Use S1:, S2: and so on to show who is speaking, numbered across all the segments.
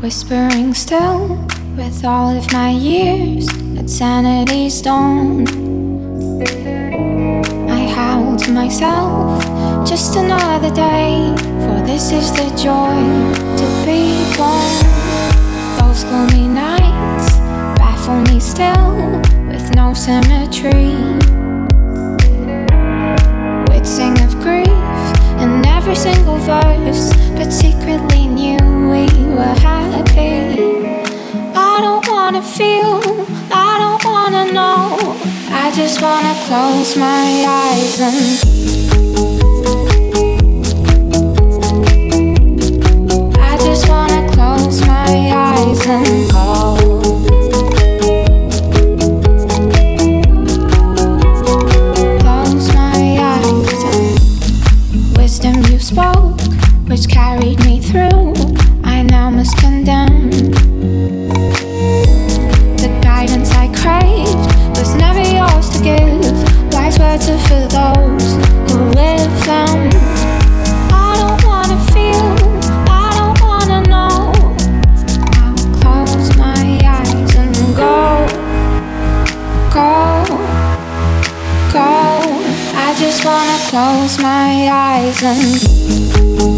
S1: Whispering still with all of my years at sanity's dawn. I howl to myself, just another day, for this is the joy to be born. Those gloomy nights baffle me still with no symmetry. We'd every single verse, but secretly knew we were happy. I don't wanna feel, I don't wanna know. I just wanna close my eyes and. I just wanna close my eyes and spoke, which carried me through. I now must condemn. The guidance I craved was never yours to give. Wise words are for those close my eyes and.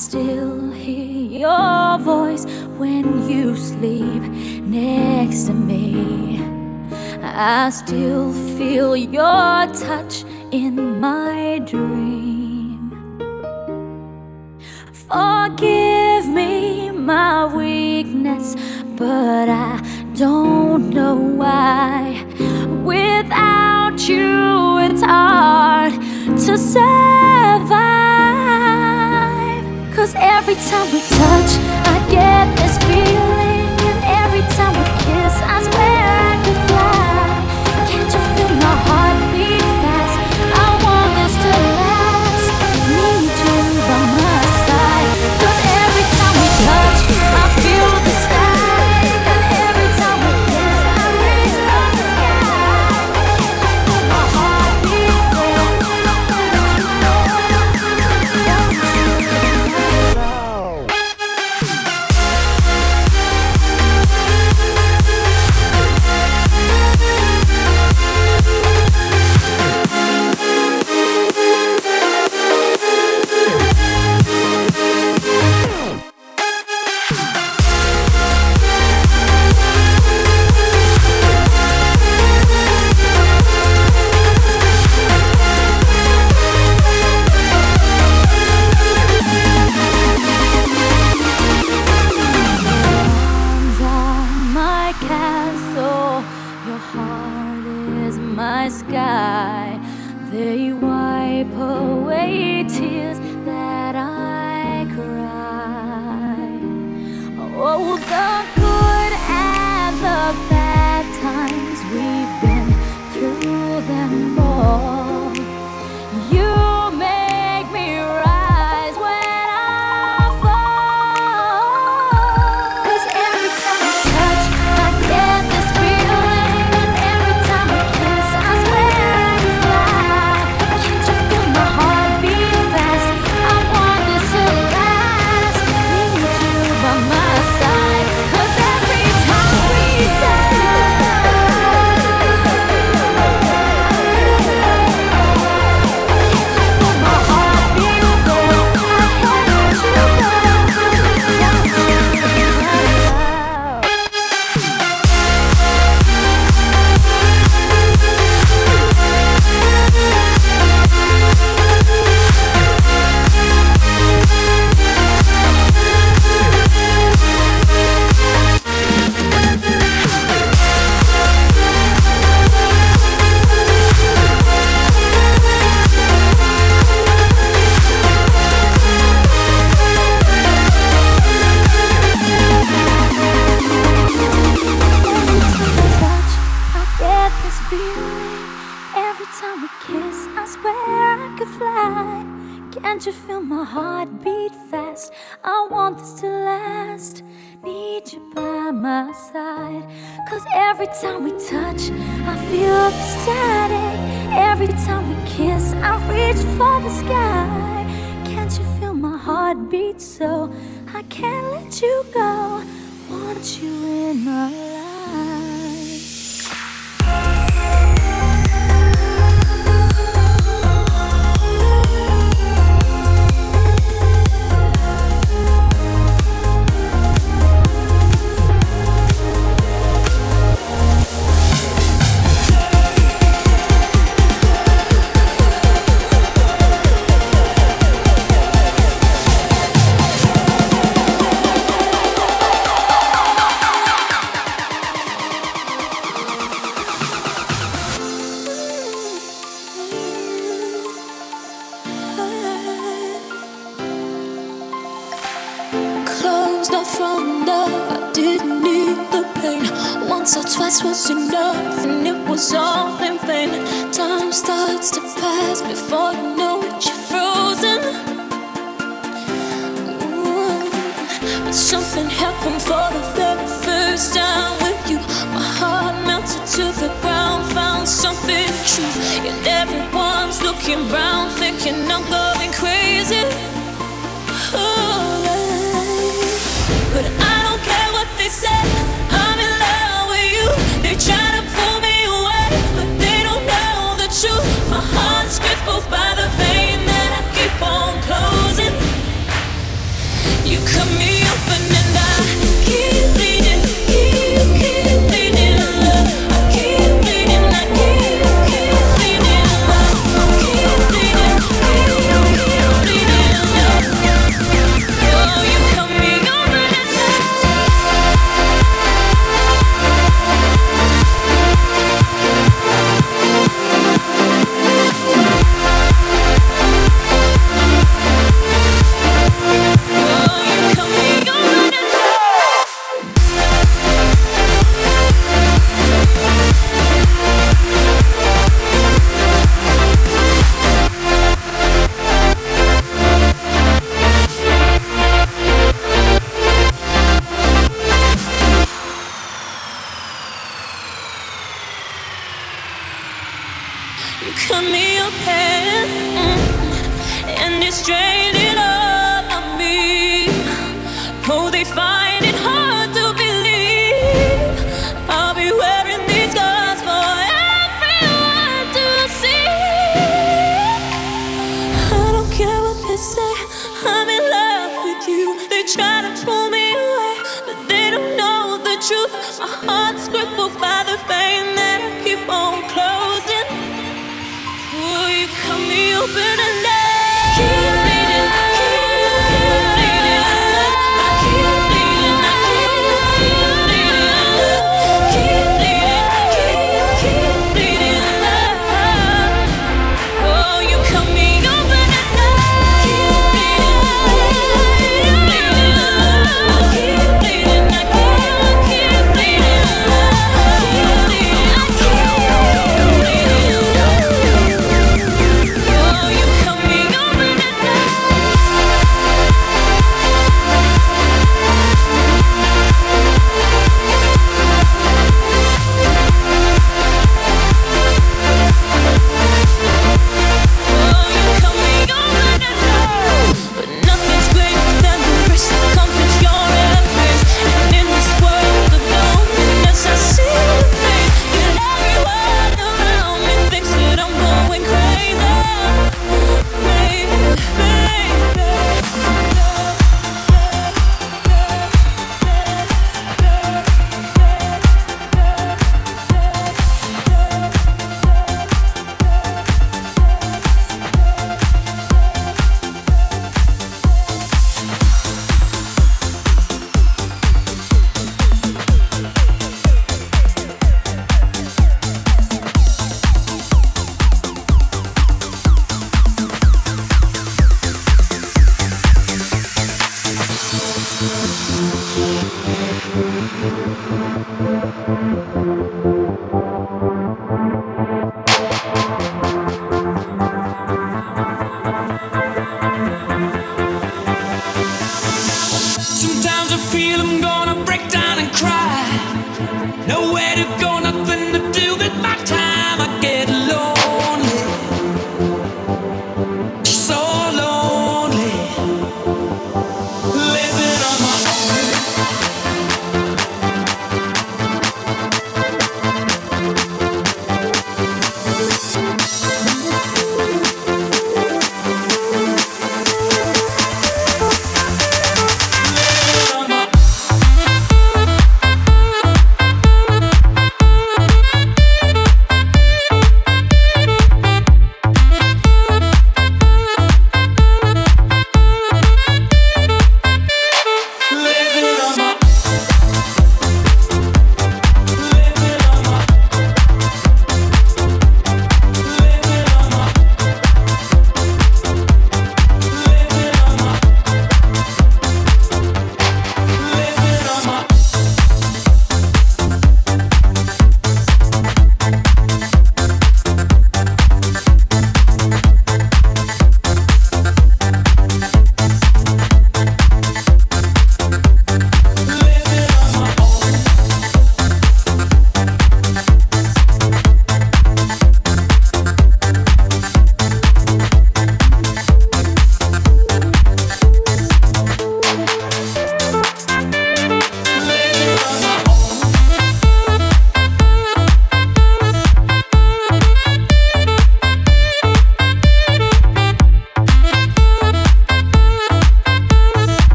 S2: still hear your voice when you sleep next to me. I still feel your touch in my dream. Forgive me my weakness, but I don't know why. Without you, it's hard to survive. Cause every time we touch I get this feeling.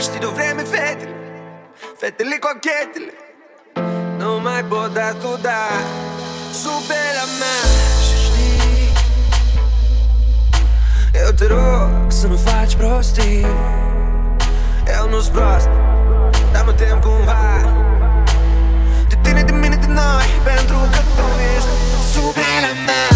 S3: Știi de vreme fetele Fetele cochetele Nu mai pot da tu da Sub la mea. Și știi Eu te rog să nu faci prostii. Eu nu-s prost Dar mă tem cumva. De tine, de mine, de noi Pentru că tu ești sub la mea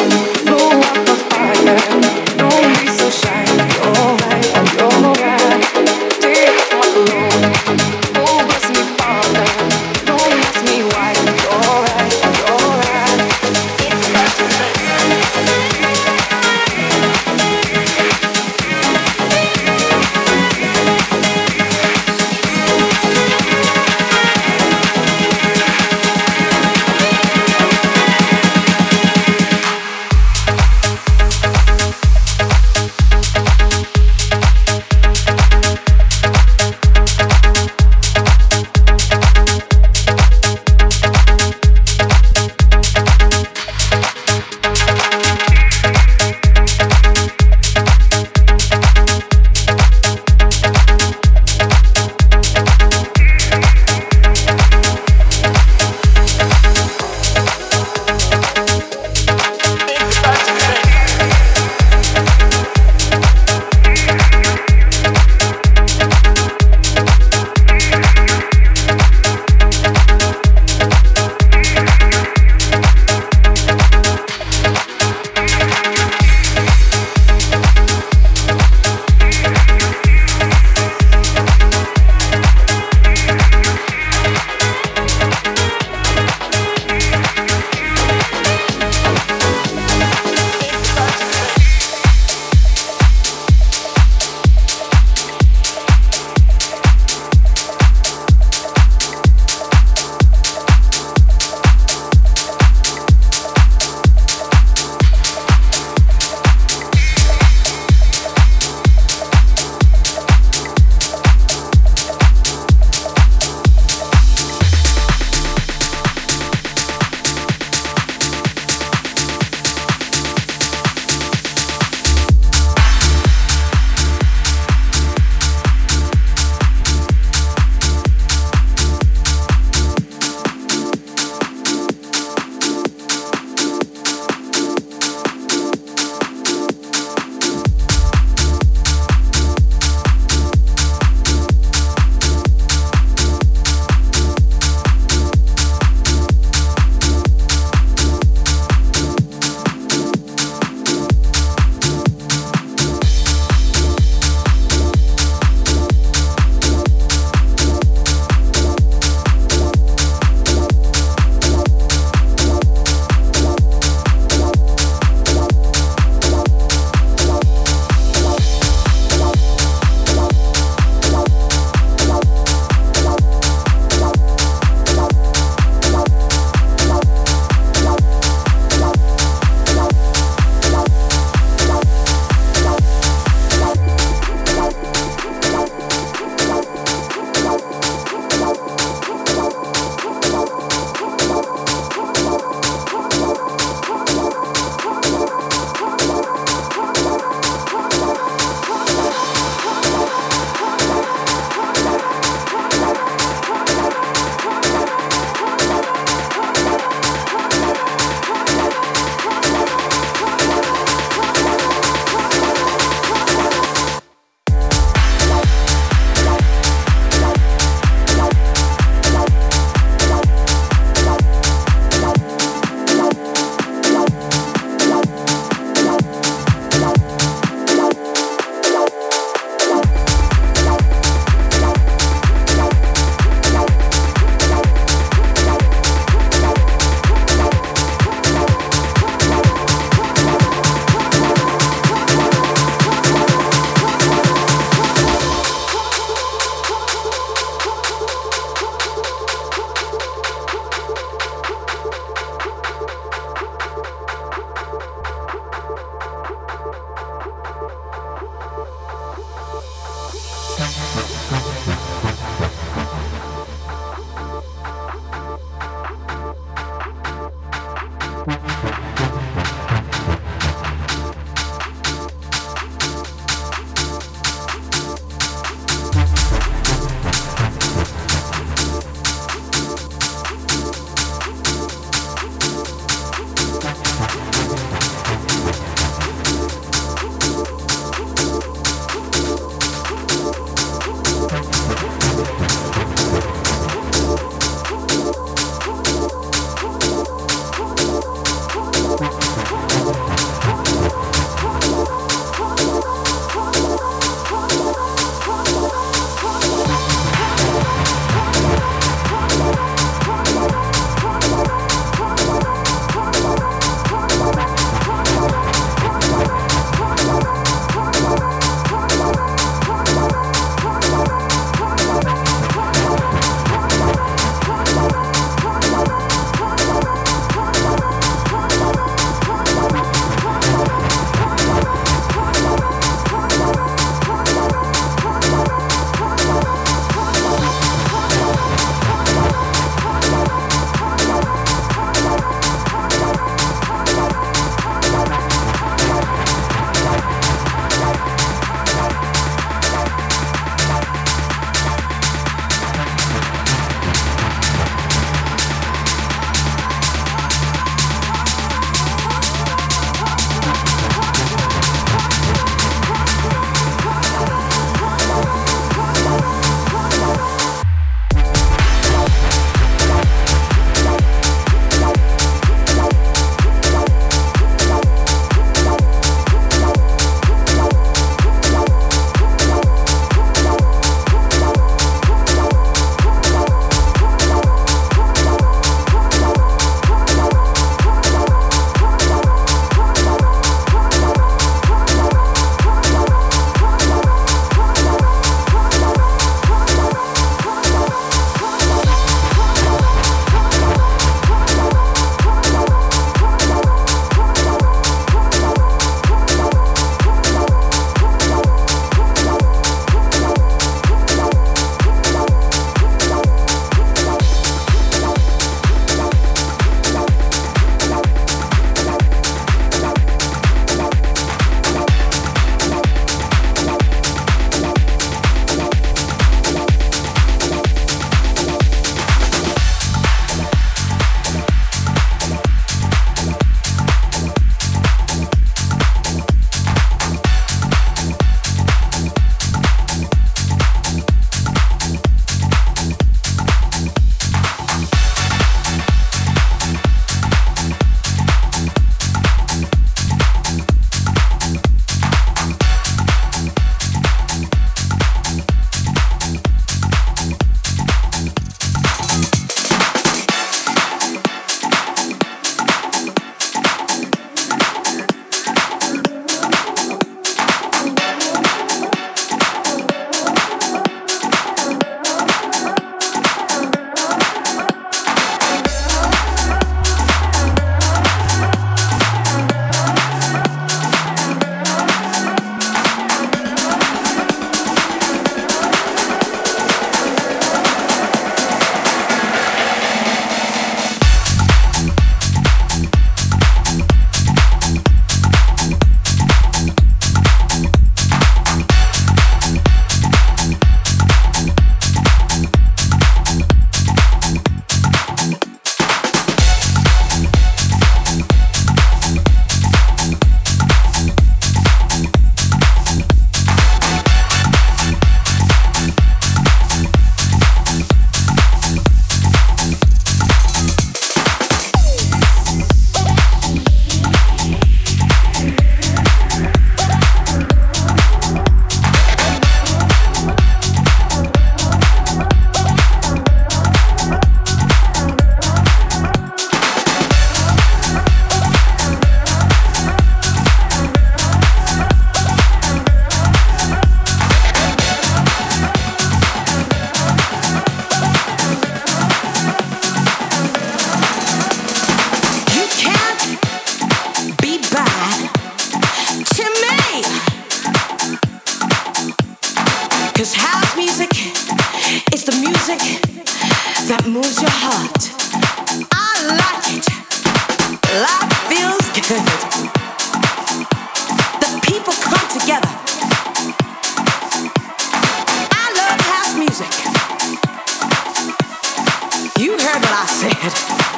S4: myself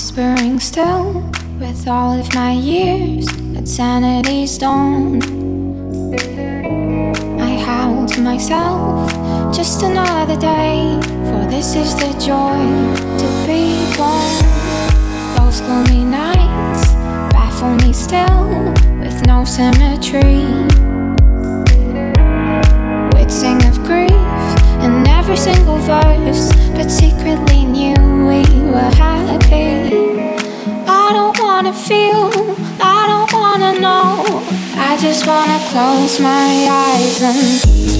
S1: Whispering still with all of my years at sanity's dawn. I howl to myself, just another day, for this is the joy to be born. Those gloomy nights baffle me still with no symmetry. We'd sing of grief in every single verse, but secretly knew we were happy. I don't wanna feel, I don't wanna know. I just wanna close my eyes and.